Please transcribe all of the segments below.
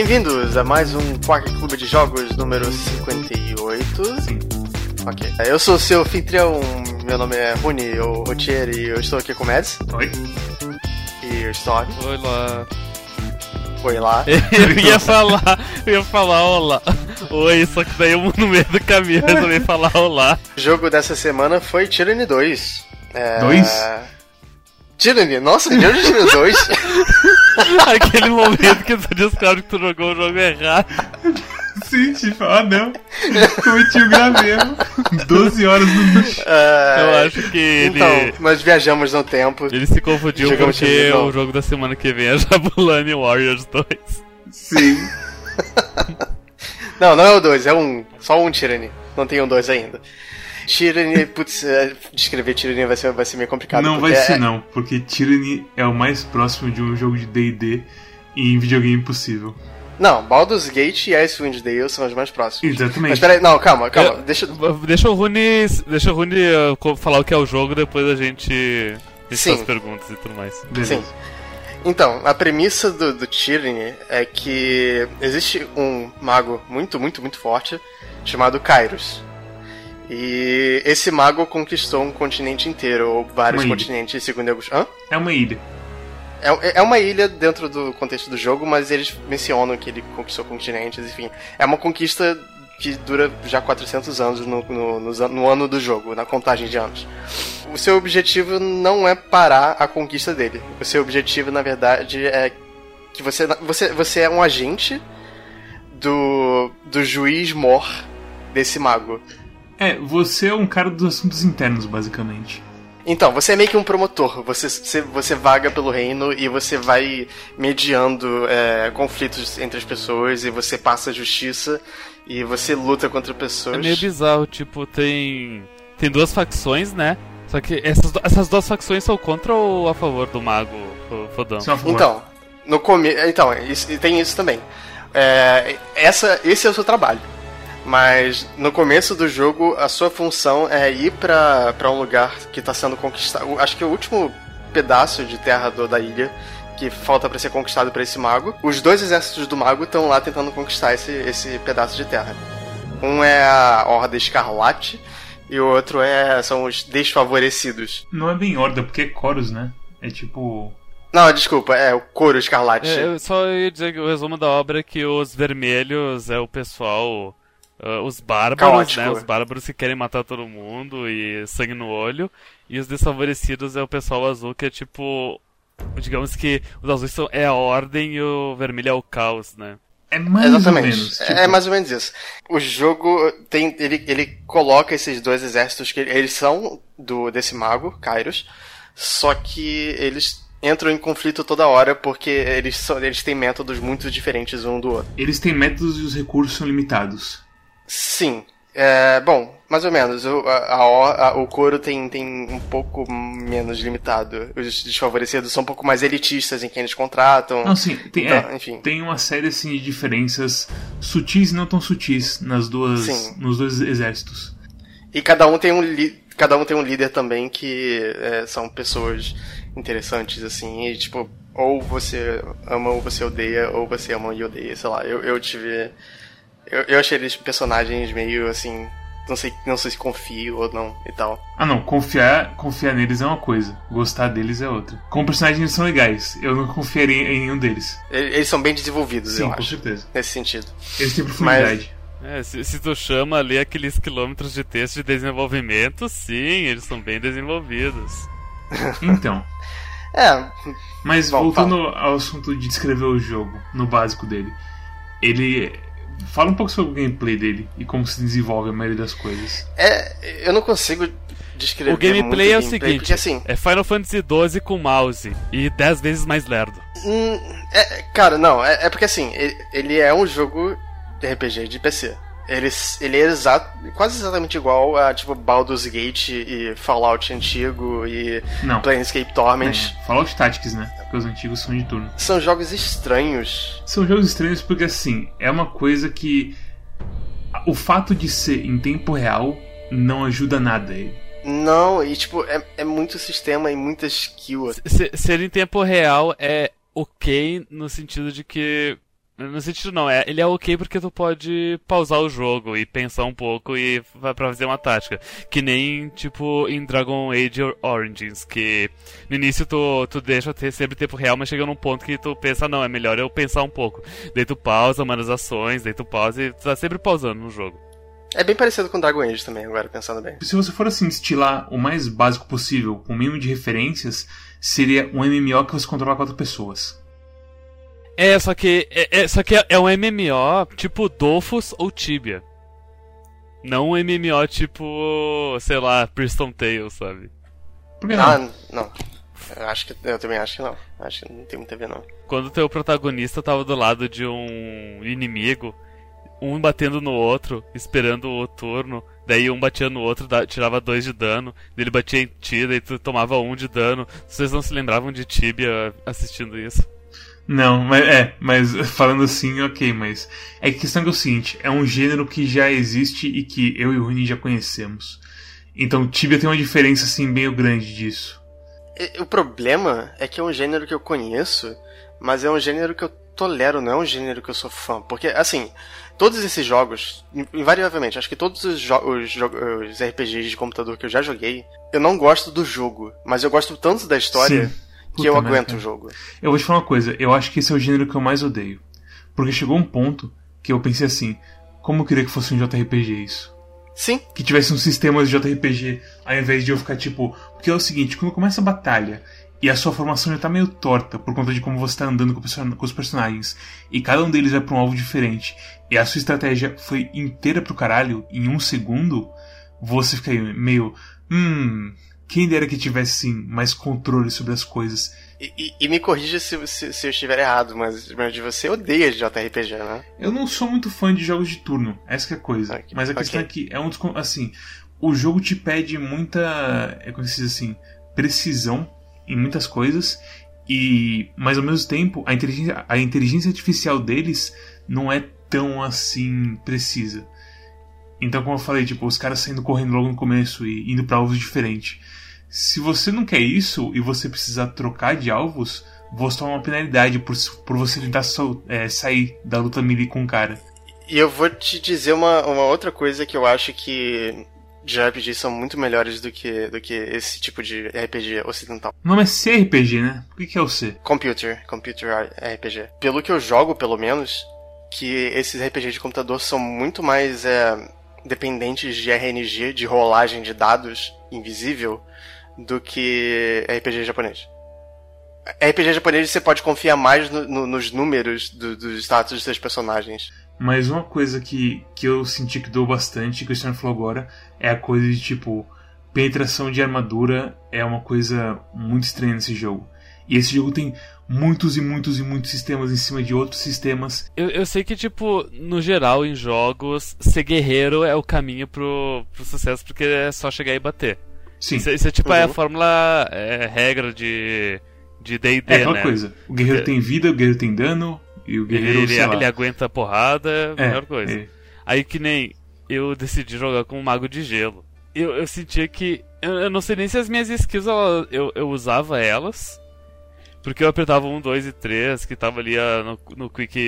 Bem-vindos a mais um Quack Clube de Jogos número 58. Sim. Ok. Eu sou o seu anfitrião, meu nome é Rune ou Rotier e eu estou aqui com o Mads. Oi? E eu estou aqui. Oi lá. Oi lá. Eu ia falar, eu ia falar olá. Oi, só que daí eu no meio do caminho resolvi falar olá. O jogo dessa semana foi Tyranny 2. É... Dois? Tyranny, nossa, de onde tirou 2? Aquele momento que tu descobre que tu jogou o jogo errado. Sim, tipo, ah não. Cometi o grave erro. 12 horas no lixo. Eu acho que ele. Então, nós viajamos no tempo. Ele se confundiu Jogamos porque o jogo da semana que vem é Jabulani Warriors 2. Sim. Não, não é o 2, é um. Só um Tyranny. Não tem um 2 ainda. Tyranny, putz, é, descrever Tyranny vai ser, vai ser meio complicado. Não vai ser é- não, porque Tyranny é o mais próximo de um jogo de D&D em videogame possível. Não, Baldur's Gate e Icewind Dale são os mais próximos. Exatamente. Mas peraí, não, calma, calma. Eu- Deixa. Deixa o Rune. Deixa o Rune uh, falar o que é o jogo, depois a gente. a gente Sim. faz perguntas e tudo mais. Beleza. Sim. Então, a premissa do, do Tyranny é que existe um mago muito, muito, muito forte chamado Kairos. E esse mago conquistou um continente inteiro, ou vários Uma ilha. continentes, segundo alguns. Hã? É uma ilha. É, é uma ilha dentro do contexto do jogo, mas eles mencionam que ele conquistou continentes, enfim. É uma conquista que dura já 400 anos no, no, an- no ano do jogo, na contagem de anos. O seu objetivo não é parar a conquista dele. O seu objetivo, na verdade, é que você, você, você é um agente do, do juiz mor desse mago. É, você é um cara dos assuntos internos, basicamente. Então, você é meio que um promotor. Você, você, você vaga pelo reino e você vai mediando é, conflitos entre as pessoas e você passa justiça e você luta contra pessoas. É meio bizarro, tipo, tem. Tem duas facções, né? Só que essas, essas duas facções são contra ou a favor do mago fo- fodão? Só a favor. Então, no começo. Então, isso, tem isso também. É, essa, esse é o seu trabalho. Mas no começo do jogo, a sua função é ir pra, pra um lugar que tá sendo conquistado. Acho que o último pedaço de terra do- da ilha que falta pra ser conquistado por esse mago. Os dois exércitos do mago estão lá tentando conquistar esse, esse pedaço de terra. Um é a Horda Escarlate e o outro é são os desfavorecidos. Não é bem horda, porque é Chorus, né? É tipo... Não, desculpa, é o Coro Escarlate. É, eu só ia dizer que o resumo da obra é que os vermelhos é o pessoal. Ah, os bárbaros, Caótico. né? Os bárbaros que querem matar todo mundo e sangue no olho. E os desfavorecidos é o pessoal azul que é tipo. Digamos que os azuis são, é a ordem e o vermelho é o caos, né? É mais Exatamente. ou menos. É- tipo, É mais ou menos isso. O jogo tem. Ele, ele coloca esses dois exércitos que eles são do desse mago, Kairos, só que eles entram em conflito toda hora porque eles, são, eles têm métodos muito diferentes um do outro. Eles têm métodos e os recursos são limitados. Sim. É, bom, mais ou menos. O, a, a o couro tem, tem um pouco menos limitado. Os desfavorecidos são um pouco mais elitistas em quem eles contratam. Não, sim, tem, Então, é, enfim. tem uma série assim, de diferenças sutis e não tão sutis nas duas, Sim. nos dois exércitos. E cada um tem um, cada um tem um líder também que é, são pessoas interessantes, assim, e tipo, ou você ama ou você odeia, ou você ama e odeia, sei lá. Eu, eu tive. Eu, eu achei eles personagens meio assim. Não sei, não sei se confio ou não e tal. Ah não, confiar, confiar neles é uma coisa, gostar deles é outra. Como personagens eles são legais, eu não confiaria em nenhum deles. Eles são bem desenvolvidos, Sim, eu com acho, certeza. nesse sentido. Eles têm profundidade. É, se, se tu chama ali aqueles quilômetros de texto de desenvolvimento, sim, eles são bem desenvolvidos. Então, É, mas Bom, voltando ao assunto de descrever o jogo, no básico dele. Ele. Fala um pouco sobre o gameplay dele e como se desenvolve a maioria das coisas. é. Eu não consigo descrever. O gameplay muito é o gameplay, seguinte: Porque assim. é Final Fantasy XII com mouse e 10 vezes mais lerdo. Hum, é, cara, não, é, é porque assim, ele, ele é um jogo de RPG de PC. Ele, ele é exato, quase exatamente igual a tipo Baldur's Gate e Fallout antigo e Não. Planescape Torment. É, Fallout Tactics, né? Porque os antigos são de turno. São jogos estranhos. São jogos estranhos porque, assim, é uma coisa que. O fato de ser em tempo real não ajuda nada ele. Não, e tipo, é, é muito sistema e muita skill. Se- Ser em tempo real é ok no sentido de que No sentido não, é, ele é ok porque tu pode pausar o jogo e pensar um pouco e vai pra fazer uma tática. Que nem, tipo, em Dragon Age Origins, que no início tu, tu deixa ter sempre tempo real, mas chega num ponto que tu pensa, não, é melhor eu pensar um pouco. Daí tu pausa, manda as ações, daí tu pausa e tu tá sempre pausando no jogo. É bem parecido com Dragon Age também, agora pensando bem. Se você for assim, estilar o mais básico possível, com o mínimo de referências, seria um MMO que você controla quatro pessoas. É, só que é, é só que é um MMO tipo Dofus ou Tibia. Não um MMO tipo, sei lá, Priston Tale, sabe? Ah, não. Eu acho que eu também acho que não. Acho que não tem muito a ver não. Quando o teu protagonista tava do lado de um inimigo, um batendo no outro, esperando o turno, daí um batia no outro, tirava dois de dano, daí ele batia em ti, daí tu tomava um de dano. Vocês não se lembravam de Tibia assistindo isso? Não, mas é, mas falando assim, ok, mas é que a questão é, é o seguinte, é um gênero que já existe e que eu e o Runi já conhecemos. Então Tibia tem uma diferença assim meio grande disso. O problema é que é um gênero que eu conheço, mas é um gênero que eu tolero, não é um gênero que eu sou fã. Porque, assim, todos esses jogos, invariavelmente, acho que todos os, os, os, RPGs de computador que eu já joguei, eu não gosto do jogo, mas eu gosto tanto da história. Sim que eu aguento o jogo. Eu vou te falar uma coisa, eu acho que esse é o gênero que eu mais odeio. Porque chegou um ponto que eu pensei assim, como eu queria que fosse um JRPG isso? Sim. Que tivesse um sistema de JRPG, ao invés de eu ficar tipo. Porque é o seguinte, quando começa a batalha e a sua formação já tá meio torta por conta de como você tá andando com os personagens, e cada um deles vai pra um alvo diferente, e a sua estratégia foi inteira pro caralho em um segundo, você fica meio. Hum, quem dera que tivesse, sim, mais controle sobre as coisas. E, e, e me corrija se, se, se, eu estiver errado, mas, mas você odeia JRPG, né? Eu não sou muito fã de jogos de turno, essa é a coisa. Okay. Mas a questão okay. é que é um assim, o jogo te pede muita, é como se diz assim, precisão em muitas coisas e, mas ao mesmo tempo, a inteligência, a inteligência artificial deles não é tão assim precisa. Então, como eu falei, tipo, os caras saindo correndo logo no começo e indo para alvos diferentes. Se você não quer isso e você precisar trocar de alvos, você toma uma penalidade por, por você tentar so, é, sair da luta melee com o cara. E eu vou te dizer uma, uma outra coisa que eu acho que de RPG são muito melhores do que, do que esse tipo de RPG ocidental. Não é CRPG, né? O que é o C? Computer, Computer RPG. Pelo que eu jogo, pelo menos, que esses RPG de computador são muito mais é, dependentes de RNG, de rolagem de dados invisível, do que RPG japonês. RPG japonês você pode confiar mais no, no, nos números do, dos status dos seus personagens. Mas uma coisa que, que eu senti que deu bastante, que o Cristiano falou agora, é a coisa de tipo, penetração de armadura é uma coisa muito estranha nesse jogo. E esse jogo tem muitos e muitos e muitos sistemas em cima de outros sistemas. Eu, eu sei que, tipo, no geral, em jogos, ser guerreiro é o caminho pro, pro sucesso, porque é só chegar e bater. Sim. Isso, isso é tipo uhum. é a fórmula é, regra de de D&D, É aquela né? coisa. O guerreiro tem vida, o guerreiro tem dano e o guerreiro, ele, ele, ele aguenta a porrada, é a melhor coisa. É. Aí que nem eu decidi jogar com um mago de gelo. Eu, eu sentia que eu, eu não sei nem se as minhas skills eu, eu, eu usava elas. Porque eu apertava um, dois e três, que tava ali uh, no, no quick.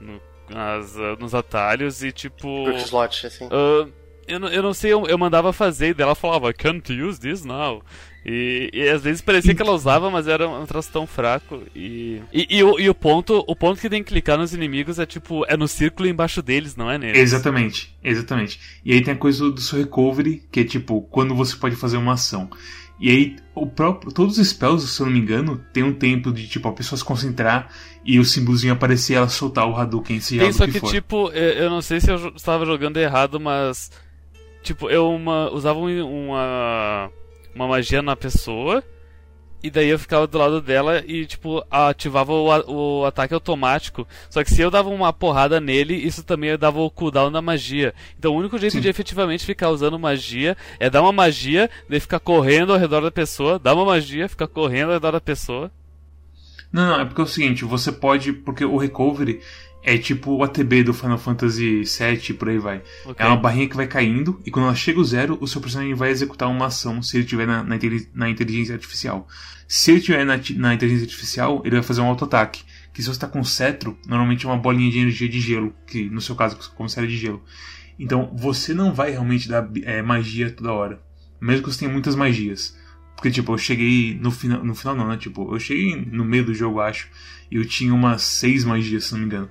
No, nas, uh, nos atalhos e tipo. Quick slot, assim. Uh, eu, eu não sei, eu, eu mandava fazer e dela falava, can't use this now. E, e, às vezes parecia que ela usava, mas era um troço tão fraco. E, e, e, o, e o ponto o ponto que tem que clicar nos inimigos é tipo, é no círculo embaixo deles, não é neles. Exatamente, exatamente. E aí tem a coisa do seu recovery, que é tipo, quando você pode fazer uma ação. E aí, o próprio, todos os spells, se eu não me engano, tem um tempo de tipo a pessoa se concentrar e o símbolozinho aparecer e ela soltar o Hadouken, se Tem só que, que tipo, eu não sei se eu estava jogando errado, mas Tipo, eu uma, usava uma, uma magia na pessoa. E daí eu ficava do lado dela e, tipo, ativava o, o ataque automático. Só que se eu dava uma porrada nele, isso também dava o cooldown da magia. Então o único jeito Sim. de efetivamente ficar usando magia é dar uma magia, daí ficar correndo ao redor da pessoa, dar uma magia, ficar correndo ao redor da pessoa. Não, não, é porque é o seguinte, você pode. Porque o recovery é tipo o ATB do Final Fantasy VII, por aí vai. Okay. É uma barrinha que vai caindo, e quando ela chega ao zero, o seu personagem vai executar uma ação se ele estiver na, na, na, inteligência artificial. Se ele estiver na, na inteligência artificial, ele vai fazer um auto-ataque, que se você está com cetro, normalmente é uma bolinha de energia de gelo, que no seu caso, como era de gelo. Então você não vai realmente dar é, magia toda hora. Mesmo que você tenha muitas magias. Porque, tipo, eu cheguei no final. No final não, né? Tipo, eu cheguei no meio do jogo, acho. E eu tinha umas seis magias, se não me engano.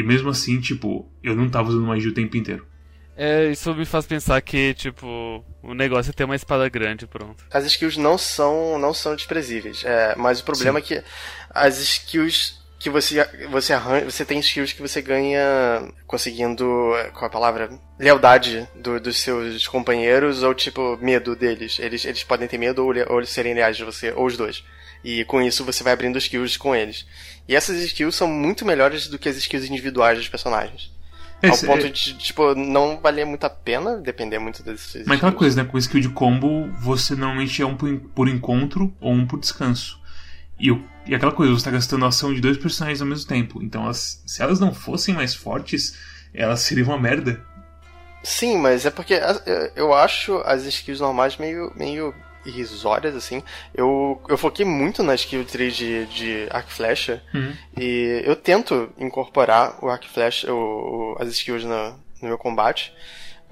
E mesmo assim, tipo, eu não tava usando magia o tempo inteiro. É, isso me faz pensar que, tipo, o negócio é ter uma espada grande, pronto. As skills não são, não são desprezíveis. É, mas o problema Sim. é que as skills que você você arranja, você tem skills que você ganha conseguindo, qual é a palavra? Lealdade do, dos seus companheiros ou tipo medo deles. Eles, eles podem ter medo ou, ou eles serem leais de você, ou os dois. E com isso você vai abrindo skills com eles. E essas skills são muito melhores do que as skills individuais dos personagens. Esse, ao ponto é... de, tipo, não valer muito a pena, depender muito desses. Mas aquela coisa, né? Com skill de combo, você normalmente é um por encontro ou um por descanso. E, e aquela coisa, você está gastando a ação de dois personagens ao mesmo tempo. Então, elas, se elas não fossem mais fortes, elas seriam uma merda. Sim, mas é porque eu acho as skills normais meio, meio irrisórias, assim. Eu, eu foquei muito na skill tree de, de arc flecha. Uhum. E eu tento incorporar o arc flecha, o, as skills no, no meu combate.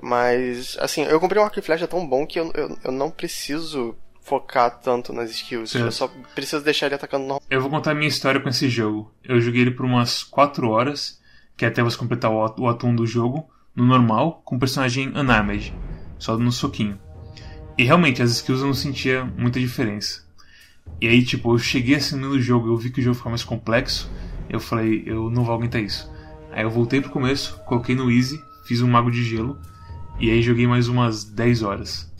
Mas, assim, eu comprei um arco e flecha tão bom que eu, eu, eu não preciso focar tanto nas skills. Eu só preciso deixar ele atacando normal. Eu vou contar a minha história com esse jogo. Eu joguei ele por umas 4 horas, que é até você completar o, o atum do jogo, no normal, com o personagem unarmed, só no soquinho. E realmente, as skills eu não sentia muita diferença. E aí, tipo, eu cheguei assim no jogo, eu vi que o jogo ficava mais complexo, eu falei, eu não vou aguentar isso. Aí eu voltei pro começo, coloquei no easy, fiz um mago de gelo, e aí joguei mais umas 10 horas.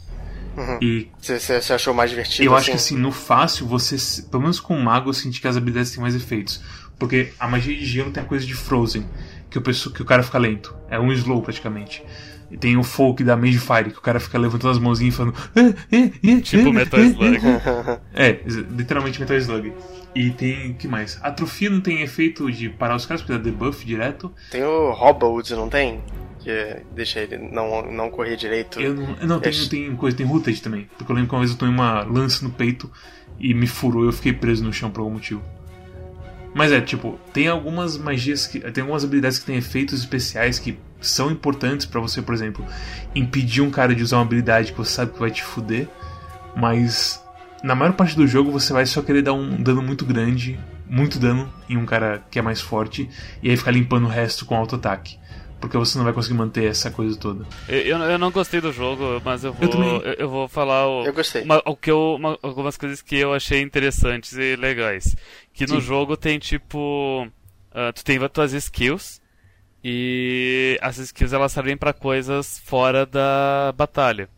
Uhum. E você achou mais divertido? Eu assim? acho que assim, no fácil, você, pelo menos com o mago, eu senti que as habilidades têm mais efeitos. Porque a magia de gelo tem a coisa de Frozen, que o, pessoa, que o cara fica lento. É um slow praticamente. E tem o folk da Mage Fire, que o cara fica levantando as mãozinhas e falando. Eh, eh, eh, tipo Metal Slug. é, literalmente Metal Slug. E tem. que mais? Atrofia não tem efeito de parar os caras, porque dá debuff direto. Tem o Hobbled, não tem? que deixa ele não, não correr direito. Eu não, não tem, tem coisa, tem Rooted também. Porque eu lembro que uma vez eu tomei uma lança no peito e me furou e eu fiquei preso no chão por algum motivo. Mas é, tipo, tem algumas magias que. Tem algumas habilidades que têm efeitos especiais que são importantes para você, por exemplo, impedir um cara de usar uma habilidade que você sabe que vai te fuder. Mas na maior parte do jogo você vai só querer dar um dano muito grande, muito dano em um cara que é mais forte, e aí ficar limpando o resto com auto-ataque porque você não vai conseguir manter essa coisa toda. Eu, eu não gostei do jogo, mas eu vou, eu, eu, eu vou falar o, eu gostei. Uma, o que eu, uma, algumas coisas que eu achei interessantes e legais. Que Sim. no jogo tem tipo. Uh, tu tem tuas skills. E as skills elas servem para coisas fora da batalha.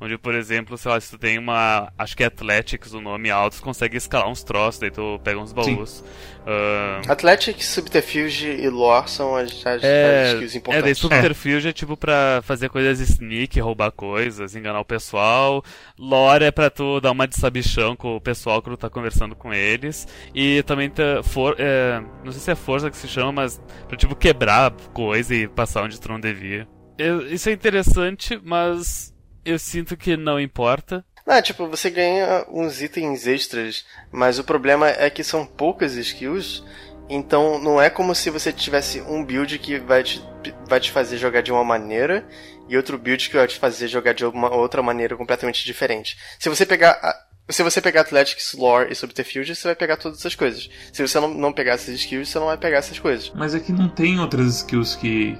Onde, por exemplo, sei lá, se tu tem uma. Acho que é Athletics o nome alto, tu consegue escalar uns troços, daí tu pega uns baús. Uh... Athletics, Subterfuge e Lore são as, as, é, as skills importantes. É, daí Subterfuge é. é tipo pra fazer coisas sneak, roubar coisas, enganar o pessoal. Lore é pra tu dar uma de sabichão com o pessoal que tu tá conversando com eles. E também tá, for, é, não sei se é força que se chama, mas pra tipo quebrar coisa e passar onde tu não devia. Isso é interessante, mas eu sinto que não importa. Não, tipo, você ganha uns itens extras, mas o problema é que são poucas skills, então não é como se você tivesse um build que vai te, vai te fazer jogar de uma maneira e outro build que vai te fazer jogar de uma outra maneira completamente diferente. Se você pegar se você pegar Athletics, Lore e Subterfuge, você vai pegar todas essas coisas. Se você não, não pegar essas skills, você não vai pegar essas coisas. Mas é que não tem outras skills que,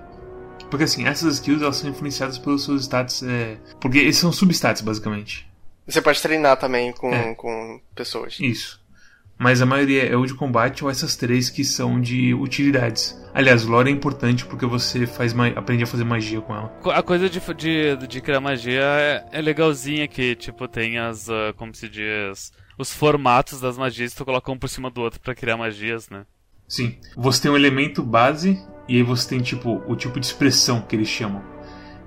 porque assim, essas skills elas são influenciadas pelos seus stats. É... Porque esses são substats, basicamente. Você pode treinar também com, é. com pessoas. Isso. Mas a maioria é o de combate ou essas três que são de utilidades. Aliás, lore é importante porque você faz aprende a fazer magia com ela. A coisa de, de, de criar magia é, é legalzinha que, tipo, tem as. Uh, como se diz. Os formatos das magias tu coloca um por cima do outro para criar magias, né? Sim. Você tem um elemento base e aí você tem tipo o tipo de expressão que eles chamam.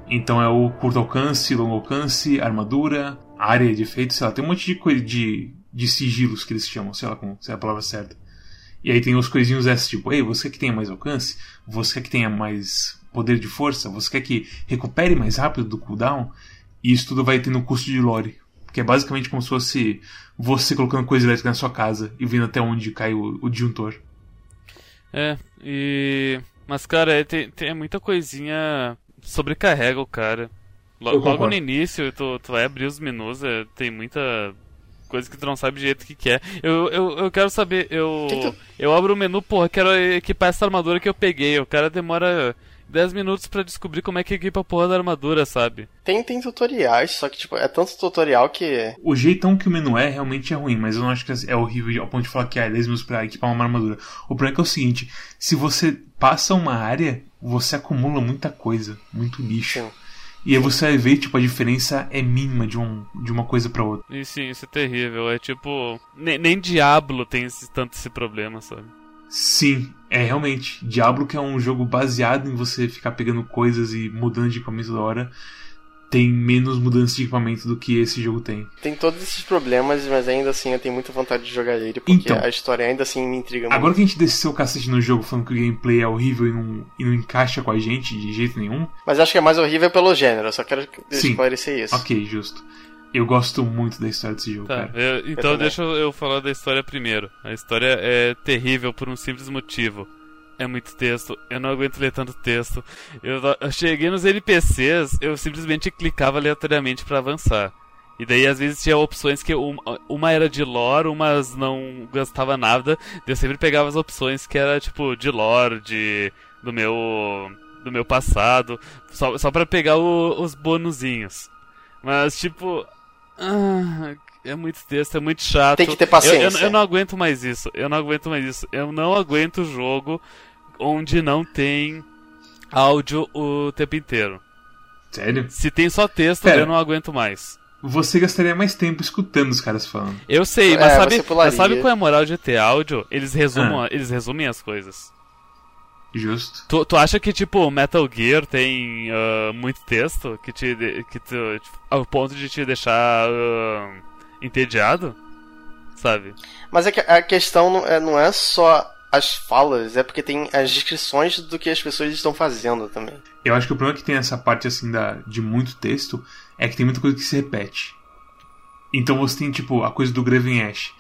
Então é o curto alcance, longo alcance, armadura, área de efeito, sei lá, tem um monte de coisa de, de sigilos que eles chamam, sei lá como se é a palavra certa. E aí tem os coisinhos esses tipo, ei, você quer que tenha mais alcance? Você quer que tenha mais poder de força? Você quer que recupere mais rápido do cooldown? E isso tudo vai ter no custo de lore. Que é basicamente como se fosse você colocando coisa elétrica na sua casa e vendo até onde cai o, o disjuntor. É, e. Mas, cara, é, tem, tem muita coisinha. Sobrecarrega o cara. Logo, logo no início, tu, tu vai abrir os menus, é, tem muita coisa que tu não sabe do jeito que quer. Eu, eu, eu quero saber, eu. Tu... Eu abro o menu, porra, quero equipar essa armadura que eu peguei. O cara demora 10 minutos para descobrir como é que equipa a porra da armadura, sabe? Tem, tem tutoriais, só que, tipo, é tanto tutorial que. O jeitão que o menu é realmente é ruim, mas eu não acho que é horrível ao ponto de falar que é 10 minutos pra equipar uma armadura. O problema é que é o seguinte: se você passa uma área, você acumula muita coisa, muito lixo. Sim. E aí você vai ver, tipo, a diferença é mínima de, um, de uma coisa para outra. E sim, isso é terrível. É tipo. Nem, nem Diablo tem esse, tanto esse problema, sabe? Sim, é realmente. Diablo, que é um jogo baseado em você ficar pegando coisas e mudando de equipamento toda hora, tem menos mudança de equipamento do que esse jogo tem. Tem todos esses problemas, mas ainda assim eu tenho muita vontade de jogar ele, porque então, a história ainda assim me intriga muito. Agora que a gente desceu o cacete no jogo falando que o gameplay é horrível e não, e não encaixa com a gente de jeito nenhum. Mas acho que é mais horrível pelo gênero, só quero Sim. esclarecer isso. Ok, justo. Eu gosto muito da história desse jogo, tá, cara. Eu, então eu deixa eu falar da história primeiro. A história é terrível por um simples motivo. É muito texto, eu não aguento ler tanto texto. Eu, eu cheguei nos NPCs, eu simplesmente clicava aleatoriamente para avançar. E daí às vezes tinha opções que uma, uma era de lore, umas não gastava nada. Eu sempre pegava as opções que era tipo de lore, de do meu do meu passado, só, só para pegar o, os bonuzinhos. Mas tipo, ah, é muito texto, é muito chato. Tem que ter paciência. Eu, eu, eu, não aguento mais isso. Eu não aguento mais isso. Eu não aguento jogo onde não tem áudio o tempo inteiro. Sério? Se tem só texto, Pera, eu não aguento mais. Você gastaria mais tempo escutando os caras falando. Eu sei, mas, é, sabe, mas sabe qual é a moral de ter áudio? Eles resumam, ah. eles resumem as coisas. Justo. Tu, tu acha que, tipo, Metal Gear tem uh, muito texto que te, que te, ao ponto de te deixar uh, entediado? Sabe? Mas é que a questão não é, não é só as falas, é porque tem as descrições do que as pessoas estão fazendo também. Eu acho que o problema que tem essa parte, assim, da, de muito texto é que tem muita coisa que se repete. Então você tem, tipo, a coisa do Graven Ash.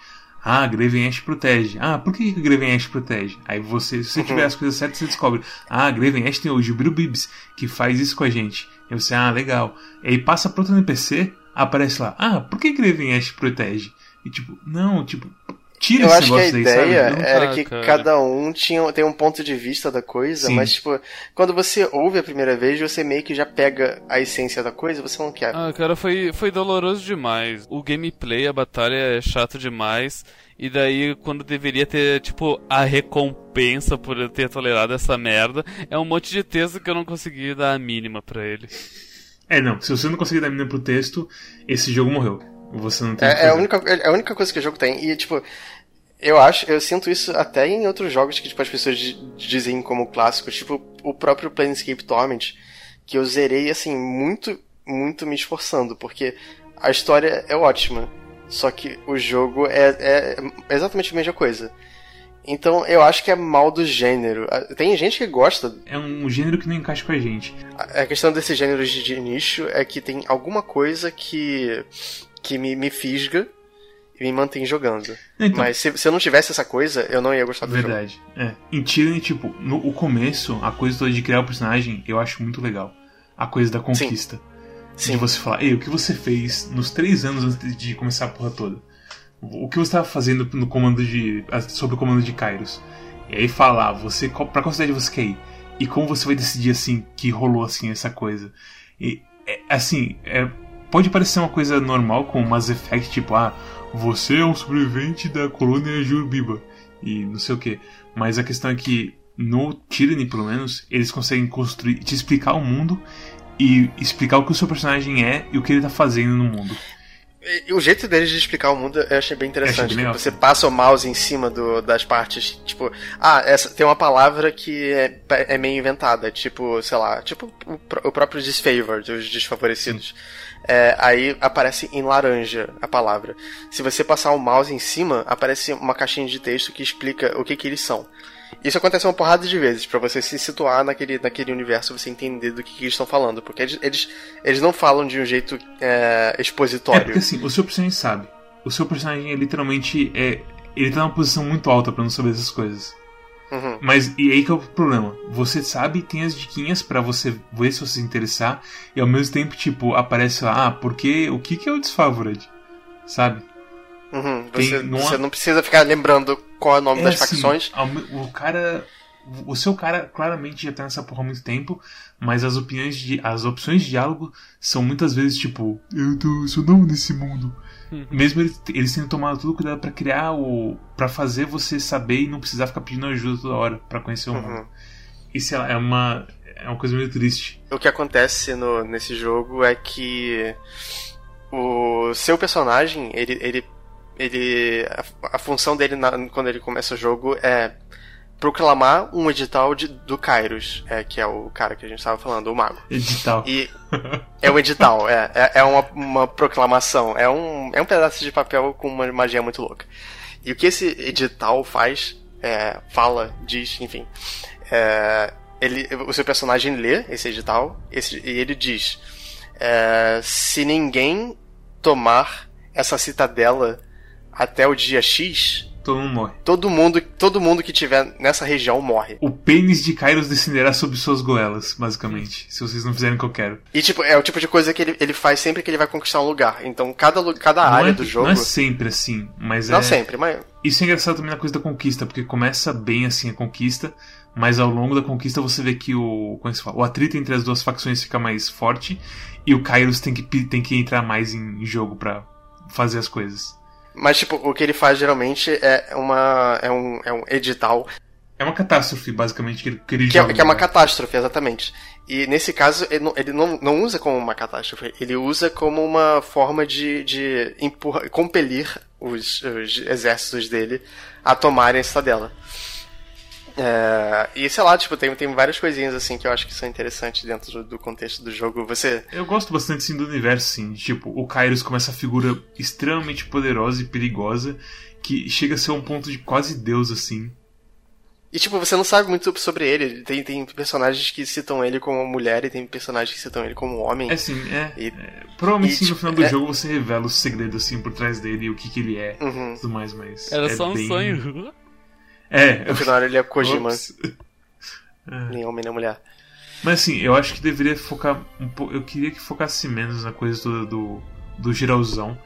Ah, Graven Ash protege. Ah, por que, que Graven Ash protege? Aí você, se você uhum. tiver as coisas certas, você descobre. Ah, Graven Ash tem o Jubilu Bibs, que faz isso com a gente. Aí você, ah, legal. E aí passa pro outro NPC, aparece lá. Ah, por que Graven Ash protege? E tipo, não, tipo, Tira eu esse acho que a daí, ideia era ah, que cara. cada um tinha, tem um ponto de vista da coisa, Sim. mas tipo, quando você ouve a primeira vez, você meio que já pega a essência da coisa, você não quer. Ah, cara, foi, foi doloroso demais. O gameplay, a batalha é chato demais. E daí, quando deveria ter, tipo, a recompensa por eu ter tolerado essa merda, é um monte de texto que eu não consegui dar a mínima para ele. É, não. Se você não conseguir dar a mínima pro texto, esse jogo morreu. Você não tem. É, é, a única, é a única coisa que o jogo tem. E, tipo, eu acho, eu sinto isso até em outros jogos que tipo, as pessoas dizem como clássicos, tipo o próprio Planescape Torment, que eu zerei assim muito, muito me esforçando, porque a história é ótima, só que o jogo é, é exatamente a mesma coisa. Então eu acho que é mal do gênero. Tem gente que gosta. É um gênero que não encaixa com a gente. A questão desses gêneros de nicho é que tem alguma coisa que, que me, me fisga e me mantém jogando. Então, Mas se, se, eu não tivesse essa coisa, eu não ia gostar do verdade. jogo. Verdade. É. Em Tyranny, tipo, no o começo, a coisa toda de criar o personagem, eu acho muito legal. A coisa da conquista. Sim. De você falar, ei, o que você fez nos três anos antes de começar a porra toda? O que você estava fazendo no comando de. sobre o comando de Kairos? E aí falar, você. pra qual cidade você quer ir? E como você vai decidir assim que rolou assim essa coisa? E é, assim, é, pode parecer uma coisa normal com Mass Effect, tipo, ah, você é um sobrevivente da colônia Jurbiba e não sei o que. Mas a questão é que no Tyranny, pelo menos, eles conseguem construir, te explicar o mundo e explicar o que o seu personagem é e o que ele tá fazendo no mundo. E o jeito deles de explicar o mundo eu achei bem interessante. Achei bem você passa o mouse em cima do, das partes, tipo, ah, essa tem uma palavra que é, é meio inventada, tipo, sei lá, tipo o, o próprio disfavored, os desfavorecidos. Sim. É, aí aparece em laranja a palavra. Se você passar o mouse em cima, aparece uma caixinha de texto que explica o que, que eles são. Isso acontece uma porrada de vezes, para você se situar naquele, naquele universo, você entender do que, que eles estão falando. Porque eles, eles, eles, não falam de um jeito é, expositório. É porque assim, o seu personagem sabe. O seu personagem é literalmente. É, ele tá numa posição muito alta para não saber essas coisas. Uhum. Mas e aí que é o problema. Você sabe, tem as diquinhas para você ver se você se interessar, e ao mesmo tempo, tipo, aparece lá, ah, porque o que, que é o Disfavored? Sabe? Uhum. Você, tem, não, você não precisa ficar lembrando qual é o nome é das assim, facções. O cara. O seu cara claramente já tá nessa porra há muito tempo, mas as opiniões de. as opções de diálogo são muitas vezes tipo, eu tô, sou novo nesse mundo. Uhum. Mesmo eles, eles tendo tomado todo cuidado para criar o. para fazer você saber e não precisar ficar pedindo ajuda toda hora para conhecer o mundo. Uhum. Isso é uma. É uma coisa meio triste. O que acontece no, nesse jogo é que o seu personagem, ele. ele, ele a, a função dele na, quando ele começa o jogo é proclamar um edital de, do Kairos, é, que é o cara que a gente estava falando, o mago. Edital. E é um edital, é, é, é, uma, uma proclamação, é um, é um pedaço de papel com uma magia muito louca. E o que esse edital faz, é, fala, diz, enfim, é, ele, o seu personagem lê esse edital esse, e ele diz: é, se ninguém tomar essa citadela até o dia X, Todo mundo morre. Todo mundo, todo mundo que tiver nessa região morre. O pênis de Kairos descenderá sobre suas goelas, basicamente. Se vocês não fizerem o que eu quero. E, tipo, é o tipo de coisa que ele, ele faz sempre que ele vai conquistar um lugar. Então, cada, cada área é, do jogo. Não é sempre assim, mas não é. Não sempre, mas. Isso é engraçado também na coisa da conquista, porque começa bem assim a conquista, mas ao longo da conquista você vê que o. Como é que fala? O atrito entre as duas facções fica mais forte e o Kairos tem que, tem que entrar mais em jogo para fazer as coisas. Mas, tipo, o que ele faz geralmente é, uma, é, um, é um edital. É uma catástrofe, basicamente, que ele, que ele que joga. É, que é uma catástrofe, exatamente. E nesse caso, ele, não, ele não, não usa como uma catástrofe, ele usa como uma forma de, de empurra, compelir os, os exércitos dele a tomarem a cidadela. É, e sei lá, tipo, tem, tem várias coisinhas assim que eu acho que são interessantes dentro do, do contexto do jogo. Você. Eu gosto bastante sim do universo, sim. Tipo, o Kairos como essa figura extremamente poderosa e perigosa que chega a ser um ponto de quase Deus, assim. E tipo, você não sabe muito sobre ele. Tem, tem personagens que citam ele como mulher e tem personagens que citam ele como homem. É sim, é. E, é provavelmente e, sim, no tipo, final do é... jogo você revela os segredos assim por trás dele e o que, que ele é uhum. tudo mais, mas. Era é só um bem... sonho. É. No final ele é Kojima. Nem homem nem mulher. Mas assim, eu acho que deveria focar um pouco. Eu queria que focasse menos na coisa do, do, do geralzão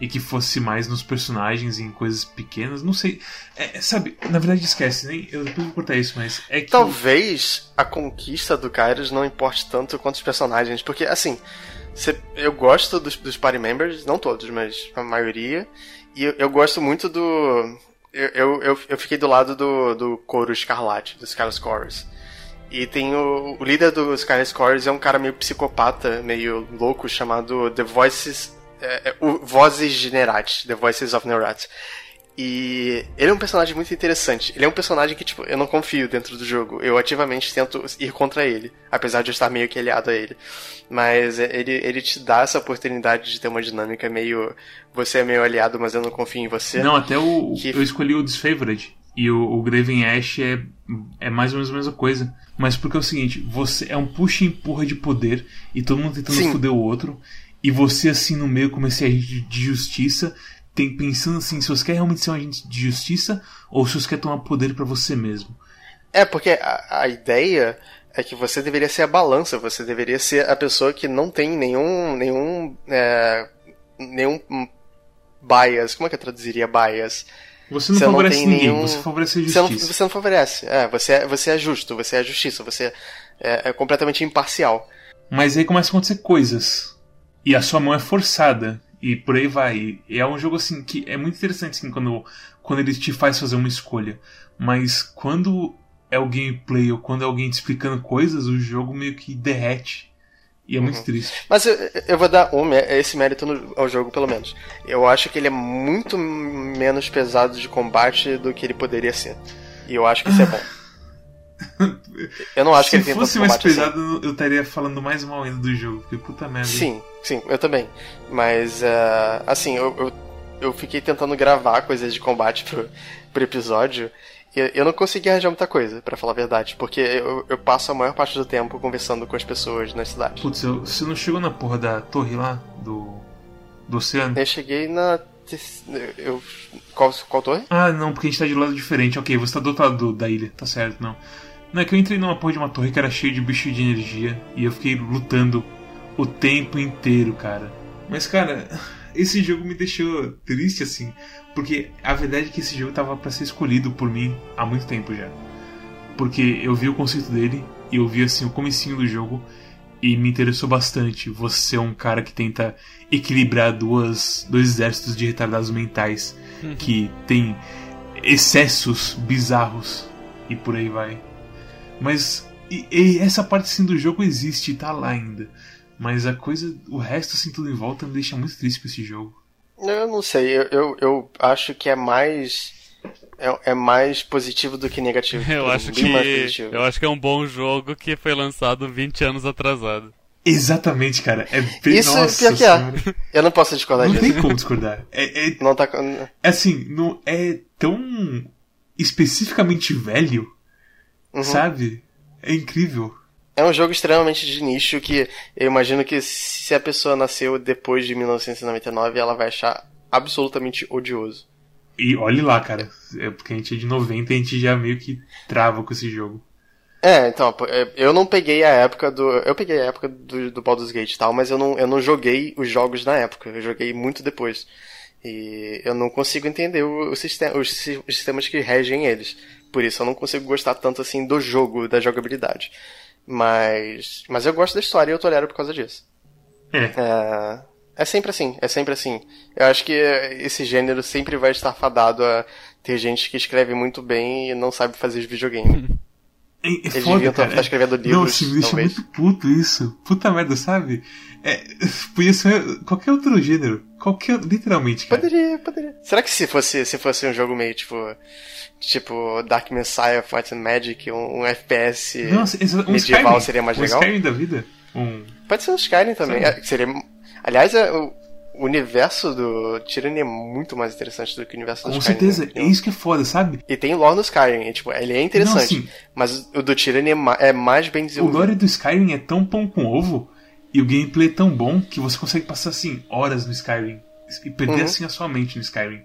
e que fosse mais nos personagens e em coisas pequenas. Não sei. É, sabe, na verdade esquece, nem. Eu depois vou cortar isso, mas é que. Talvez a conquista do Kairos não importe tanto quanto os personagens, porque assim. Cê, eu gosto dos, dos party members, não todos, mas a maioria. E eu, eu gosto muito do. Eu, eu, eu fiquei do lado do, do coro escarlate, dos Scarlet Scores. E tem o, o líder dos Scarlet Scores é um cara meio psicopata, meio louco, chamado The Voices. É, é, o Vozes Generati, The Voices of Nerat. E ele é um personagem muito interessante. Ele é um personagem que, tipo, eu não confio dentro do jogo. Eu ativamente tento ir contra ele, apesar de eu estar meio que aliado a ele. Mas ele, ele te dá essa oportunidade de ter uma dinâmica meio. Você é meio aliado, mas eu não confio em você. Não, até o. Que... Eu escolhi o Disfavored. E o, o Graven Ash é, é mais ou menos a mesma coisa. Mas porque é o seguinte, você é um puxa e empurra de poder e todo mundo tentando Sim. foder o outro. E você, assim, no meio, comecei a agente de justiça, tem, pensando assim, se você quer realmente ser um agente de justiça ou se você quer tomar poder para você mesmo. É, porque a, a, ideia é que você deveria ser a balança, você deveria ser a pessoa que não tem nenhum. nenhum. É, nenhum bias. Como é que eu traduziria bias? Você não você favorece não ninguém, nenhum... você favorece a justiça. Você não, você não favorece, é, você é, você é justo, você é a justiça, você é, é completamente imparcial. Mas aí começam a acontecer coisas. E a sua mão é forçada. E por aí vai. E é um jogo assim que é muito interessante assim, quando, quando ele te faz fazer uma escolha. Mas quando é o gameplay ou quando é alguém te explicando coisas, o jogo meio que derrete. E é uhum. muito triste. Mas eu, eu vou dar um, esse mérito no, ao jogo, pelo menos. Eu acho que ele é muito menos pesado de combate do que ele poderia ser. E eu acho que isso é bom. Eu não acho Se que ele tem Se fosse mais pesado, assim. eu estaria falando mais mal ainda do jogo, porque puta merda. Sim, sim, eu também. Mas, uh, assim, eu, eu, eu, fiquei tentando gravar coisas de combate pro, pro episódio. E eu não consegui arranjar muita coisa, para falar a verdade, porque eu, eu, passo a maior parte do tempo conversando com as pessoas na cidade. Putz, você não chegou na porra da torre lá, do, do oceano? Eu cheguei na Eu... Qual, qual torre? Ah, não, porque a gente tá de lado diferente. Ok, você tá do outro lado da ilha, tá certo, não. Não, é que eu entrei numa porra de uma torre que era cheia de bicho de energia e eu fiquei lutando o tempo inteiro, cara. Mas, cara, esse jogo me deixou triste, assim, porque a verdade é que esse jogo tava para ser escolhido por mim há muito tempo já. Porque eu vi o conceito dele e eu vi, assim, o comecinho do jogo e me interessou bastante. Você é um cara que tenta equilibrar duas, dois exércitos de retardados mentais uhum. que tem excessos bizarros e por aí vai. Mas e, e essa parte assim do jogo existe e tá lá ainda. Mas a coisa, o resto assim tudo em volta me deixa muito triste com esse jogo. Eu não sei, eu, eu, eu acho que é mais é, é, mais positivo do que negativo. Eu acho que eu acho que é um bom jogo que foi lançado 20 anos atrasado. Exatamente, cara. É bem Isso Nossa, pior que é. Eu não posso discordar não disso. Não tem como discordar. É, é, não tá... é assim, não é tão especificamente velho, uhum. sabe? É incrível. É um jogo extremamente de nicho que eu imagino que se a pessoa nasceu depois de 1999, ela vai achar absolutamente odioso. E olhe lá, cara. É porque a gente é de 90 e a gente já meio que trava com esse jogo. É, então, é, eu não peguei a época do. Eu peguei a época do, do Baldur's Gate e tal, mas eu não, eu não joguei os jogos na época. Eu joguei muito depois. E eu não consigo entender o, o sistema, os, os sistemas que regem eles. Por isso eu não consigo gostar tanto assim do jogo, da jogabilidade. Mas. Mas eu gosto da história e eu tolero por causa disso. É. é. É sempre assim, é sempre assim. Eu acho que esse gênero sempre vai estar fadado a ter gente que escreve muito bem e não sabe fazer videogame. É, é Eles foda, deviam estar escrevendo livros. Não, se me deixa muito puto isso. Puta merda, sabe? É, podia ser qualquer outro gênero. Qualquer, literalmente, cara. Poderia, poderia. Será que se fosse, se fosse um jogo meio tipo. Tipo Dark Messiah, Fight and Magic, um, um FPS Nossa, um medieval Skyrim, seria mais um legal? Skyrim da vida? Um... Pode ser um Skyrim também. É, seria, aliás, é, o, o universo do Tyranny é muito mais interessante do que o universo do Com Skyrim. Com certeza, é isso que é foda, sabe? E tem lore no Skyrim, e, tipo, ele é interessante, Não, assim, mas o do Tyranny é, é, mais bem desenvolvido. O lore do Skyrim é tão pão com ovo, e o gameplay é tão bom, que você consegue passar, assim, horas no Skyrim, e perder, uhum. assim, a sua mente no Skyrim.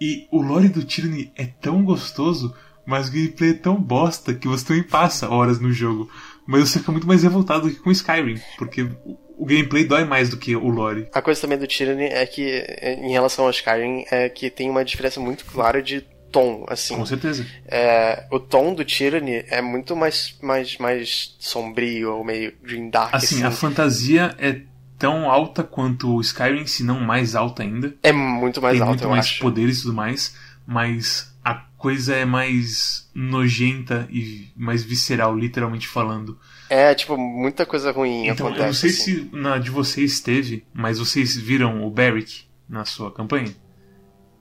E o lore do Tyranny é tão gostoso, mas o gameplay é tão bosta, que você também passa horas no jogo. Mas você fica muito mais revoltado do que com Skyrim, porque o gameplay dói mais do que o lore. A coisa também do Tyranny é que, em relação ao Skyrim, é que tem uma diferença muito clara de tom, assim. Com certeza. É, o tom do Tyranny é muito mais, mais, mais sombrio, ou meio Dream Dark. Assim, assim, a fantasia é tão alta quanto o Skyrim, se não mais alta ainda. É muito mais tem alta, muito mais acho. poderes e tudo mais, mas a coisa é mais nojenta e mais visceral, literalmente falando. É, tipo, muita coisa ruim então, acontece. Eu não sei assim. se na de vocês teve, mas vocês viram o Barrick na sua campanha?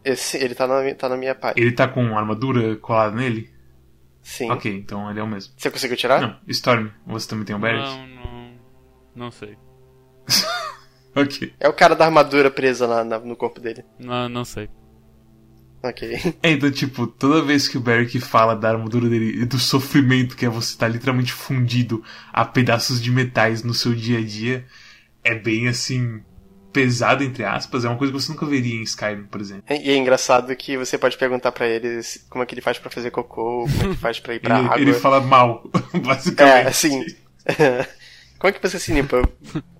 Esse, ele tá na, tá na minha parte. Ele tá com armadura colada nele? Sim. Ok, então ele é o mesmo. Você conseguiu tirar? Não, Storm, você também tem o Barrick? Não, não. Não sei. ok. É o cara da armadura presa na, na, no corpo dele. Não, não sei. Ok. É, então, tipo, toda vez que o Barrick fala da armadura dele e do sofrimento que é você estar tá literalmente fundido a pedaços de metais no seu dia a dia, é bem assim. pesado, entre aspas. É uma coisa que você nunca veria em Skyrim, por exemplo. E é engraçado que você pode perguntar para ele como é que ele faz para fazer cocô, como é que faz pra ir pra ele, água. Ele fala mal, basicamente. É, assim. como é que você se limpa?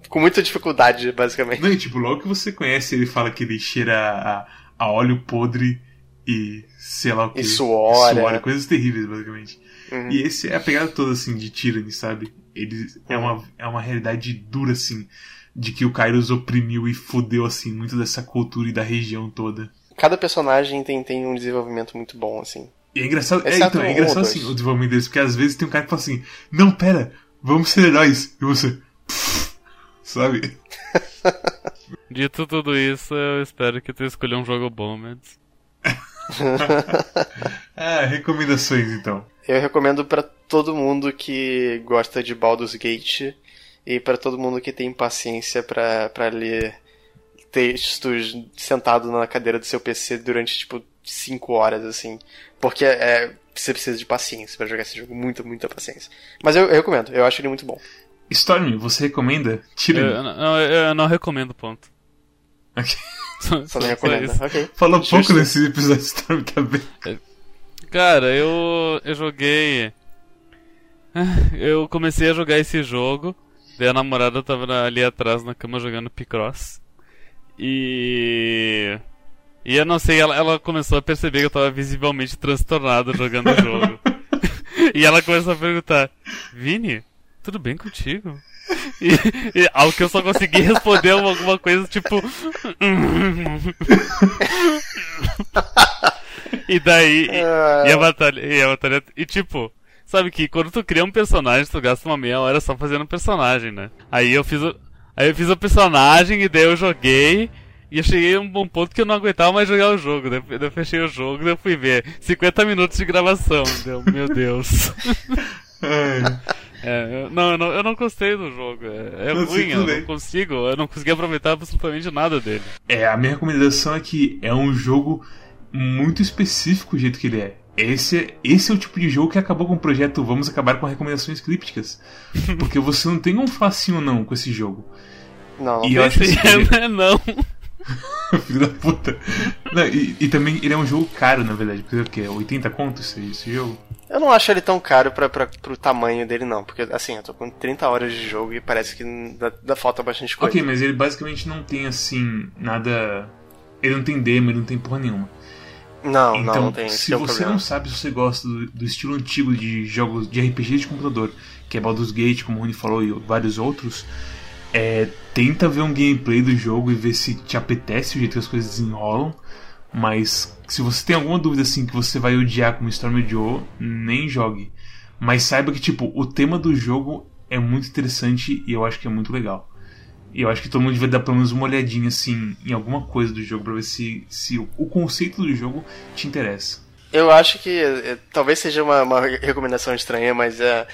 Com muita dificuldade, basicamente. Não, e, tipo, logo que você conhece, ele fala que ele cheira a, a óleo podre e sei lá o que. E suor. Suor, é. coisas terríveis, basicamente. Uhum. E esse é a pegada toda, assim, de Tyranny, sabe? Ele é, Uhum. uma, é uma realidade dura, assim, de que o Kairos oprimiu e fudeu, assim, muito dessa cultura e da região toda. Cada personagem tem, tem um desenvolvimento muito bom, assim. E é engraçado, é, então, é engraçado assim, o desenvolvimento deles, porque às vezes tem um cara que fala assim, não, pera, vamos ser heróis. E você. Sabe? Dito tudo isso, eu espero que tu escolha um jogo bom, Mads. Ah, recomendações então. Eu recomendo pra todo mundo que gosta de Baldur's Gate e pra todo mundo que tem paciência pra pra ler textos sentado na cadeira do seu PC durante tipo 5 horas assim, porque é você precisa de paciência pra jogar esse jogo, muita muita paciência. Mas eu, eu recomendo, eu acho ele muito bom. Storm, você recomenda? Eu, Tyranny. eu não, eu não recomendo, ponto. Ok. Só não recomenda. Ok. Falou pouco nesse episódio Storm também. Cara, eu. Eu joguei. Eu comecei a jogar esse jogo. Daí a namorada tava ali atrás na cama jogando Picross. E. E eu não sei, ela, ela começou a perceber que eu tava visivelmente transtornado jogando o jogo. e ela começou a perguntar: Vini, tudo bem contigo? E, e ao que eu só consegui responder alguma coisa tipo. e daí. E, e, a batalha. E a batalha. E tipo. Sabe que quando tu cria um personagem, tu gasta uma meia hora só fazendo um personagem, né? Aí eu fiz o. Aí eu fiz o personagem e daí eu joguei. E eu cheguei a um bom ponto que eu não aguentava mais jogar o jogo. Daí eu fechei o jogo e eu fui ver. 50 minutos de gravação. Deu, meu Deus. É, eu, não, eu não, eu não gostei do jogo. É, é ruim, eu não consigo. Eu não consegui aproveitar absolutamente nada dele. É, a minha recomendação é que é um jogo muito específico o jeito que ele é. Esse, esse é o tipo de jogo que acabou com o projeto Vamos Acabar com Recomendações Crípticas. Porque você não tem um facinho não com esse jogo. Não, e eu acho que é, não. Filho da puta. Não, e, e, também ele é um jogo caro, na verdade. Porque o quê? 80 contos esse, esse jogo? Eu não acho ele tão caro pra, pra, pro tamanho dele, não. Porque, assim, eu tô com 30 horas de jogo e parece que dá, dá falta bastante coisa. Ok, mas ele basicamente não tem, assim, nada. Ele não tem demo, ele não tem porra nenhuma. Não, então, não, não tem. Se é você problema. não sabe se você gosta do, do, estilo antigo de jogos de RPG de computador, que é Baldur's Gate, como o Rony falou, e vários outros, é, tenta ver um gameplay do jogo e ver se te apetece o jeito que as coisas desenrolam. Mas se você tem alguma dúvida assim que você vai odiar como Storm Joe, nem jogue. Mas saiba que tipo, o tema do jogo é muito interessante e eu acho que é muito legal. E eu acho que todo mundo devia dar pelo menos uma olhadinha assim em alguma coisa do jogo para ver se, se o conceito do jogo te interessa. Eu acho que é, talvez seja uma, uma, recomendação estranha, mas é,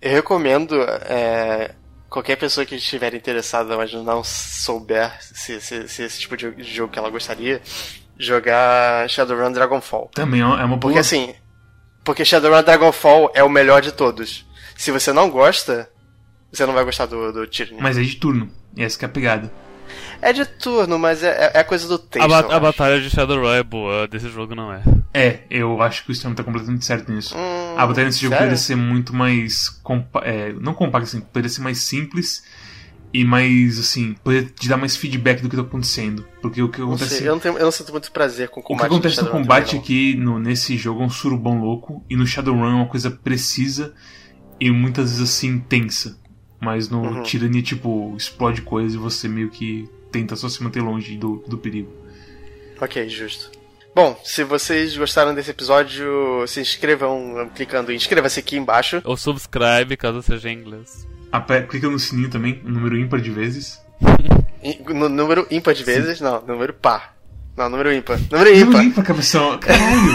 eu recomendo é, qualquer pessoa que estiver interessada, mas não souber se, se, se esse tipo de jogo que ela gostaria, jogar Shadowrun Dragonfall. Também é uma boa. Porque assim, porque Shadowrun Dragonfall é o melhor de todos. Se você não gosta, você não vai gostar do, do Tyranny. Mas é de turno, essa que é a pegada. É de turno, mas é, é coisa do texto. A, ba a batalha de Shadowrun é boa, desse jogo não é. É, eu acho que o Storm tá completamente certo nisso. Hum, a batalha nesse jogo poderia ser muito mais. Compa é, não compacta, assim, poderia ser mais simples e mais, assim, poder te dar mais feedback do que tá acontecendo. Porque o que Não acontece. sei, eu, não tenho, eu não sinto muito prazer com o O combate. que acontece no Shadowrun combate aqui no, nesse jogo é um surubão louco, e no Shadowrun é uma coisa precisa e muitas vezes assim tensa. Mas no Uhum. Tyranny, tipo, explode coisa e você meio que tenta só se manter longe do, do perigo. Ok, justo. Bom, se vocês gostaram desse episódio, se inscrevam clicando em inscreva-se aqui embaixo. Ou subscribe, caso seja em inglês. Ape- Clica no sininho também, um número ímpar de vezes. No número ímpar de vezes, não, número par. Não, número ímpar. Número ímpar. Número ímpar, cabeção. Caralho,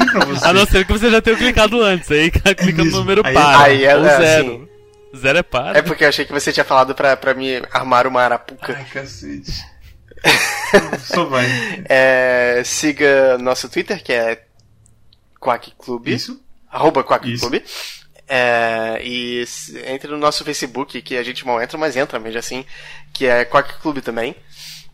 eu pra você. A não ser que você já tenha clicado antes, aí clica no número Aí- par. aí é- ou é, zero. Zero é par. É porque eu achei que você tinha falado pra, pra me armar uma arapuca. Ai, cacete. Só vai. É, siga nosso Twitter, que é Quack Clube. Isso? Arroba Quack Isso. Clube. É, e entre no nosso Facebook, que a gente mal entra, mas entra mesmo assim, que é Quack Clube também.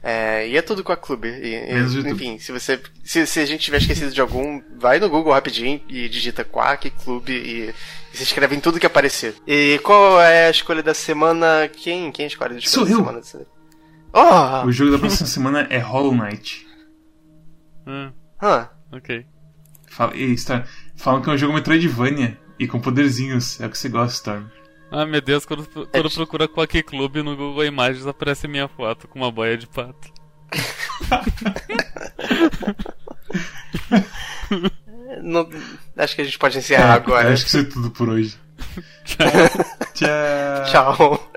É, e é tudo Quack Clube. E, enfim, se você. Se, se a gente tiver esquecido de algum, vai no Google rapidinho e digita Quack Clube e, e se inscreve em tudo que aparecer. E qual é a escolha da semana? Quem, quem escolhe a escolha Sou da eu. semana? Oh! O jogo da próxima semana é Hollow Knight. Ah, Ah, ok. Fala, ei, Storm, falam que é um jogo Metroidvania e com poderzinhos. É o que você gosta, Storm. Ah, meu Deus, quando, quando procura Quack Club no Google Imagens aparece minha foto com uma boia de pato. não- acho que a gente pode encerrar agora. Acho que isso é tudo por hoje. Tchau. Tchau.